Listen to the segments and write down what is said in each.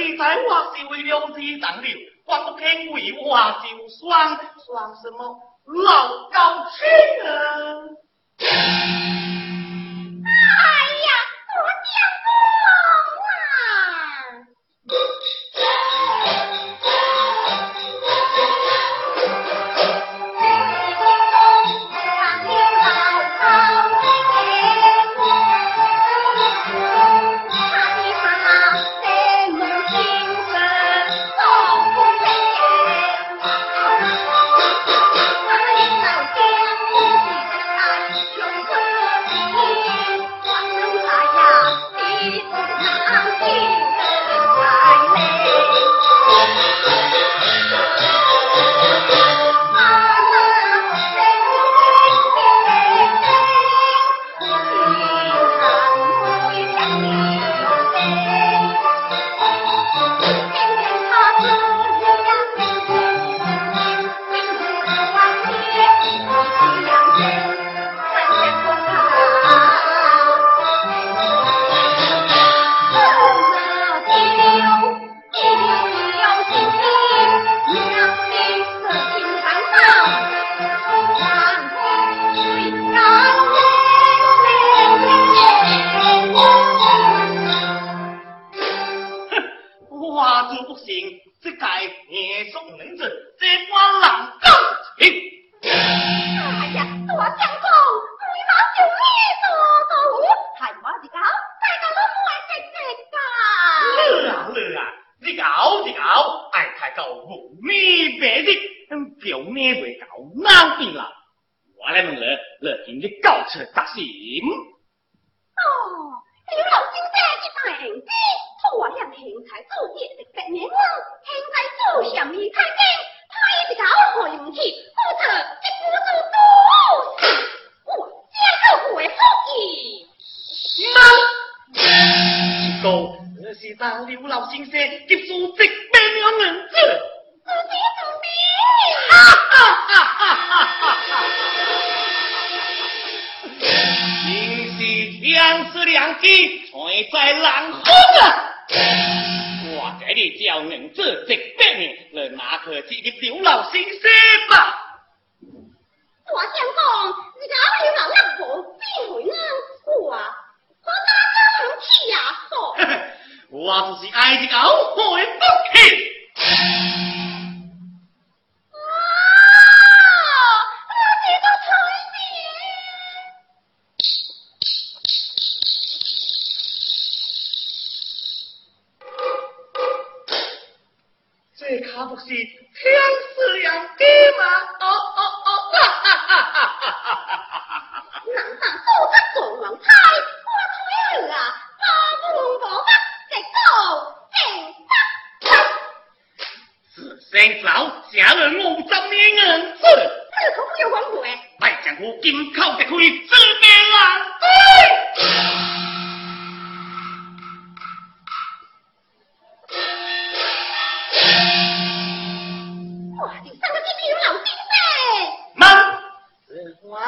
我是为了你当流，我不肯为我就算算什么老高清啊！搞不明白的，表面会搞毛病啦。我来问你，你今日搞出杂事？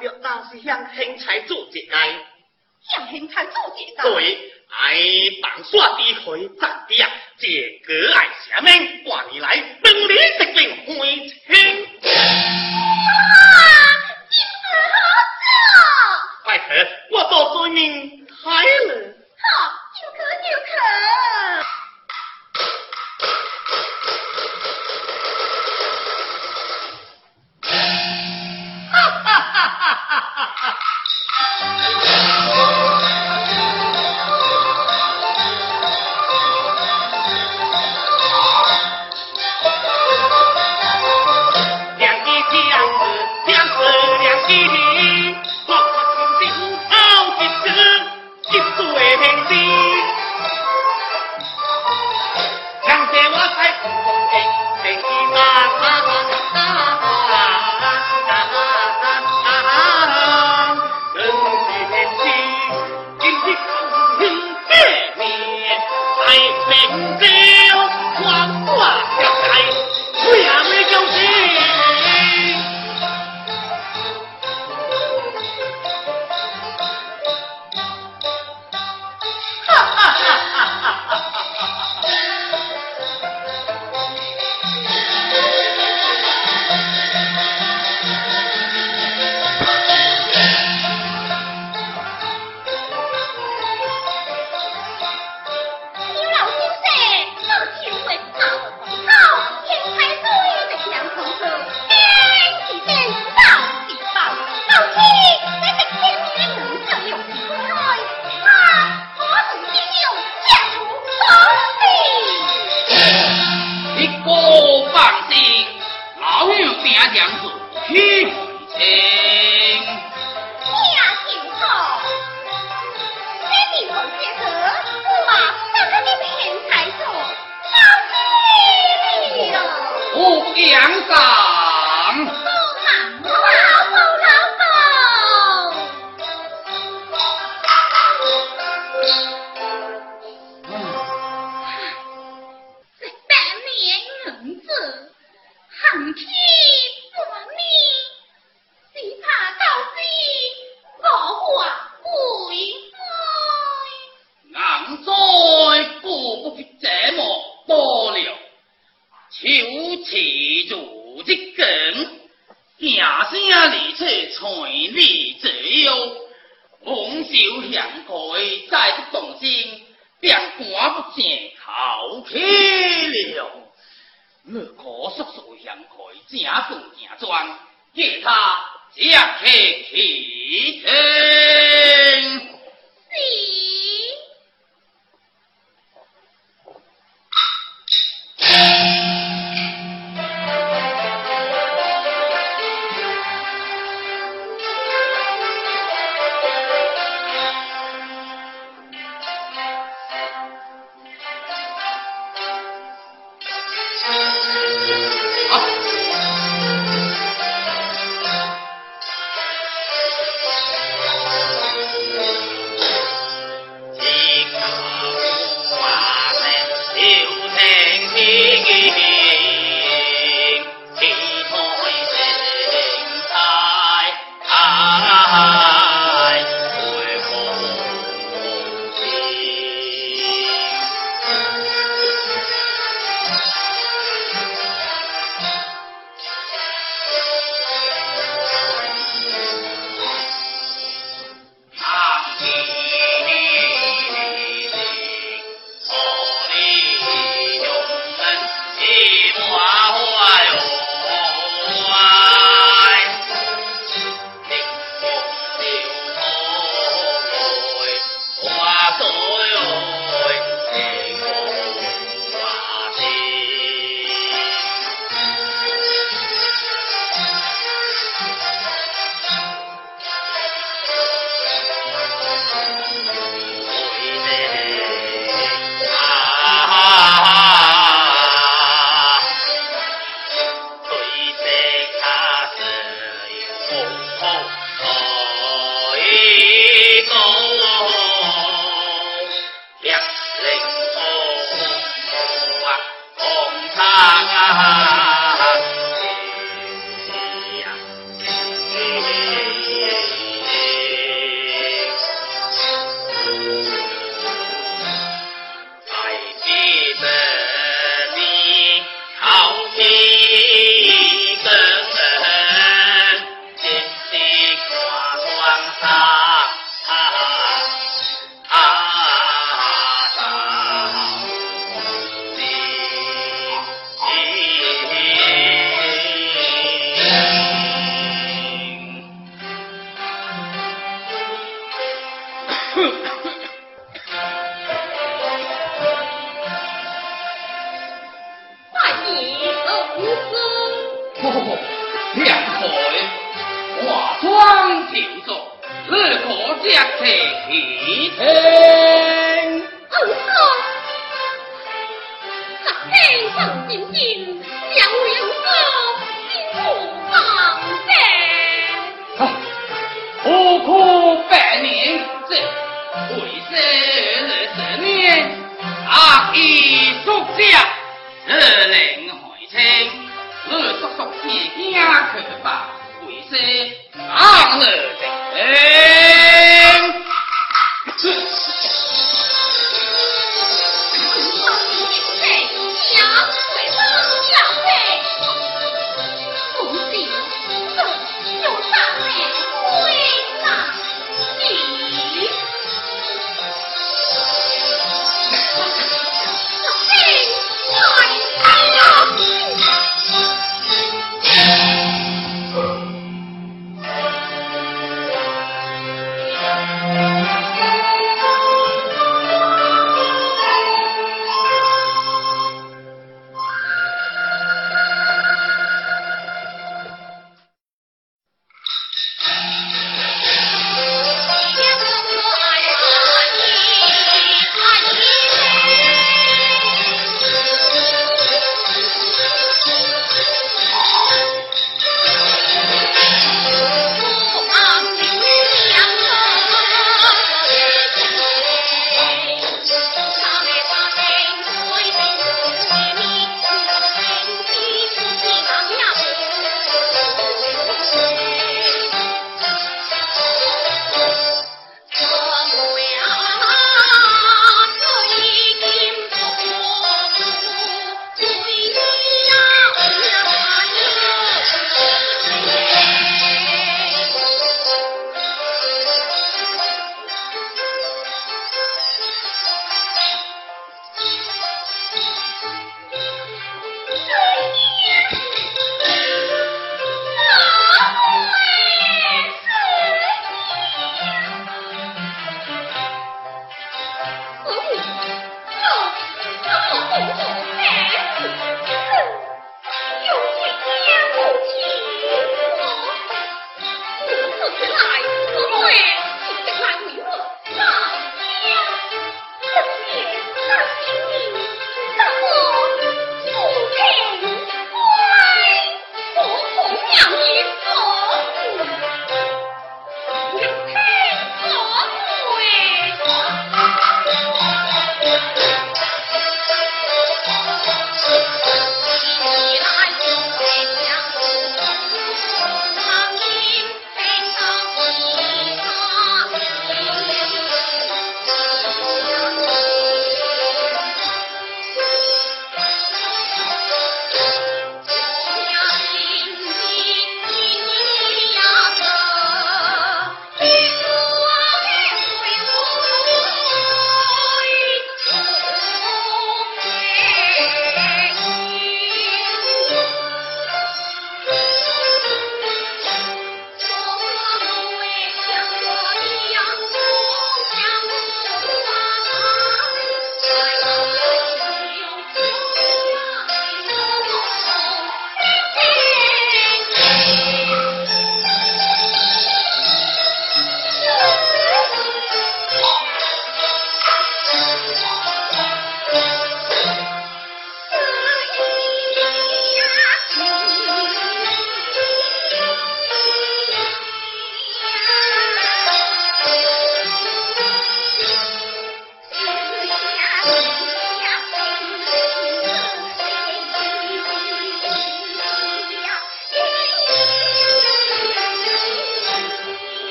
Việc 兴财做一家，向兴财做一家。对，爱放 Thái Chủ chị ơi, Hằng Hằng Thái Chủ chị ơi.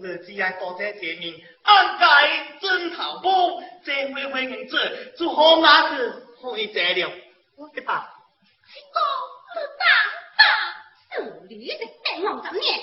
日子要多在前面，安在枕头铺，这回回人子，做好马子可以这了，我的爸。哥，大大，手里的等我十年，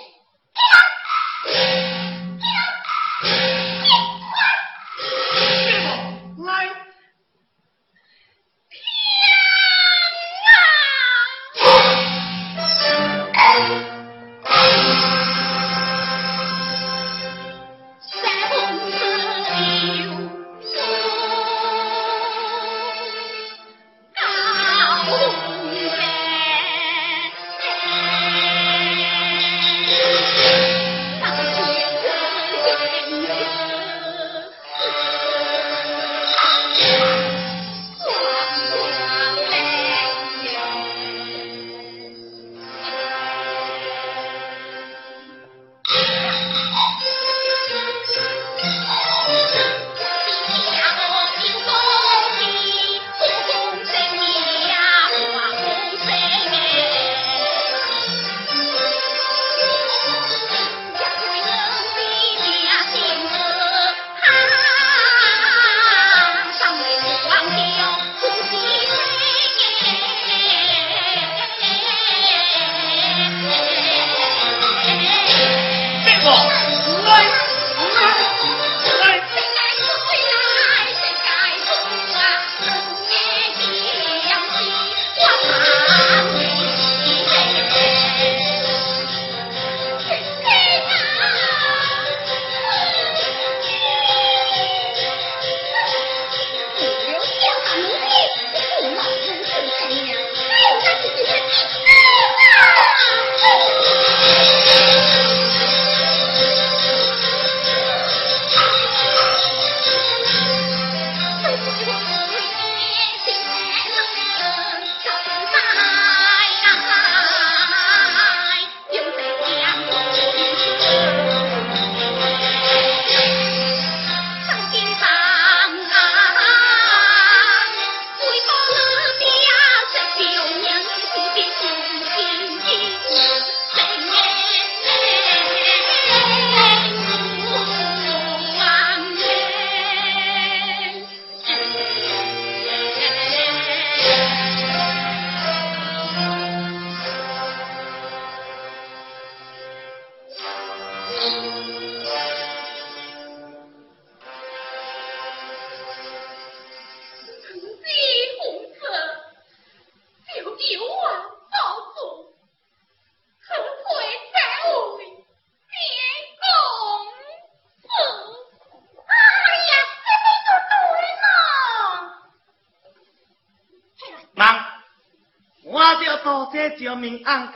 救命安街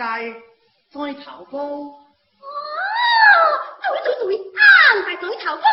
在头风。哦，对对对，暗街在头风，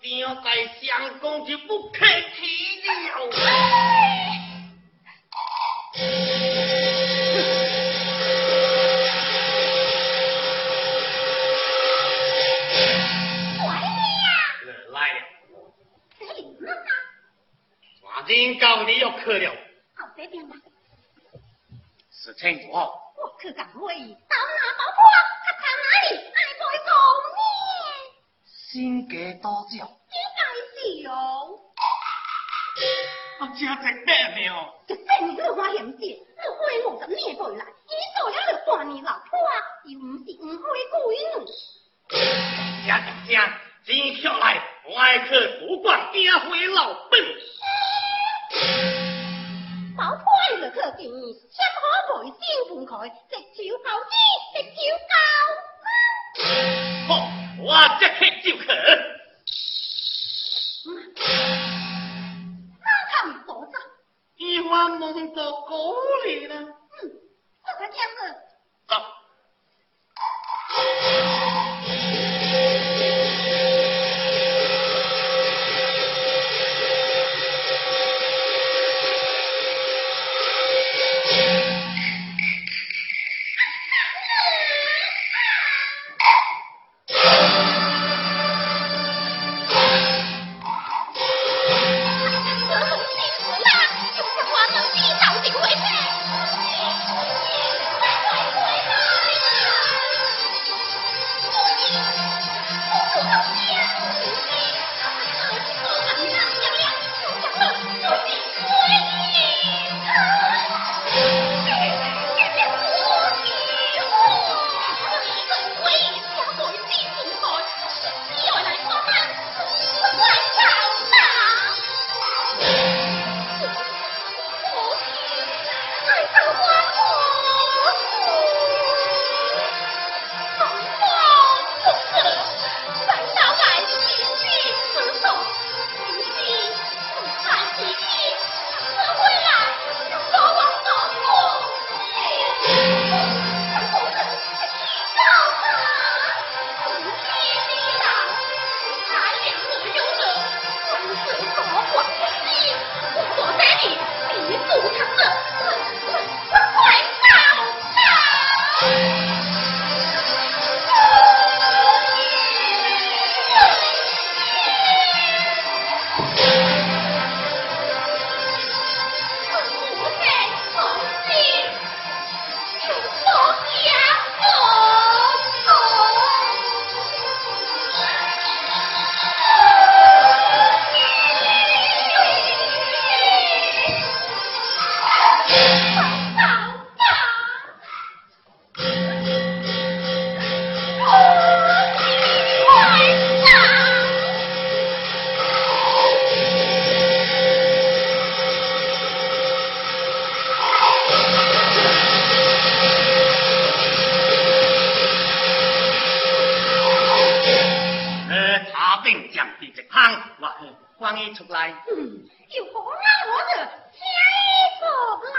想在相公就不客气了。人告你要去了，好这边吧。事情做好。我去赶会议，到哪包破，新家多少？应该是哦。我真是白命。这正是我嫌事，你花五十年回来，伊做了就半年老婆，又唔是唔会归呢。正正正，真巧来，我爱去不管惊花老本。包破你就去见，先可外先分开，直朝高枝，直朝高。好，我即刻就去。哪看多少？一万梦到高里了。嗯，这个天子。嗯，有何让我这，接一来。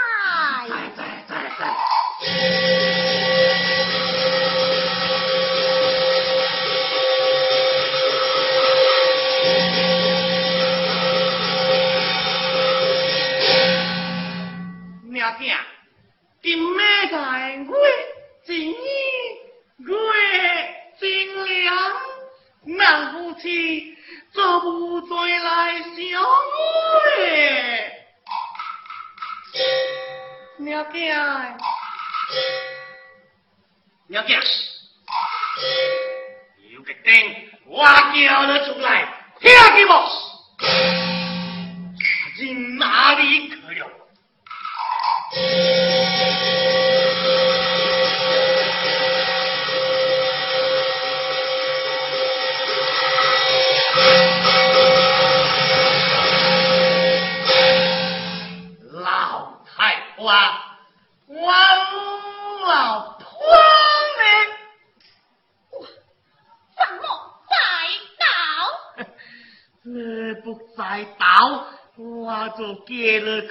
rồi nhớ kìa hiểu cái tên hoa kia nữa chúng lại.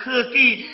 各地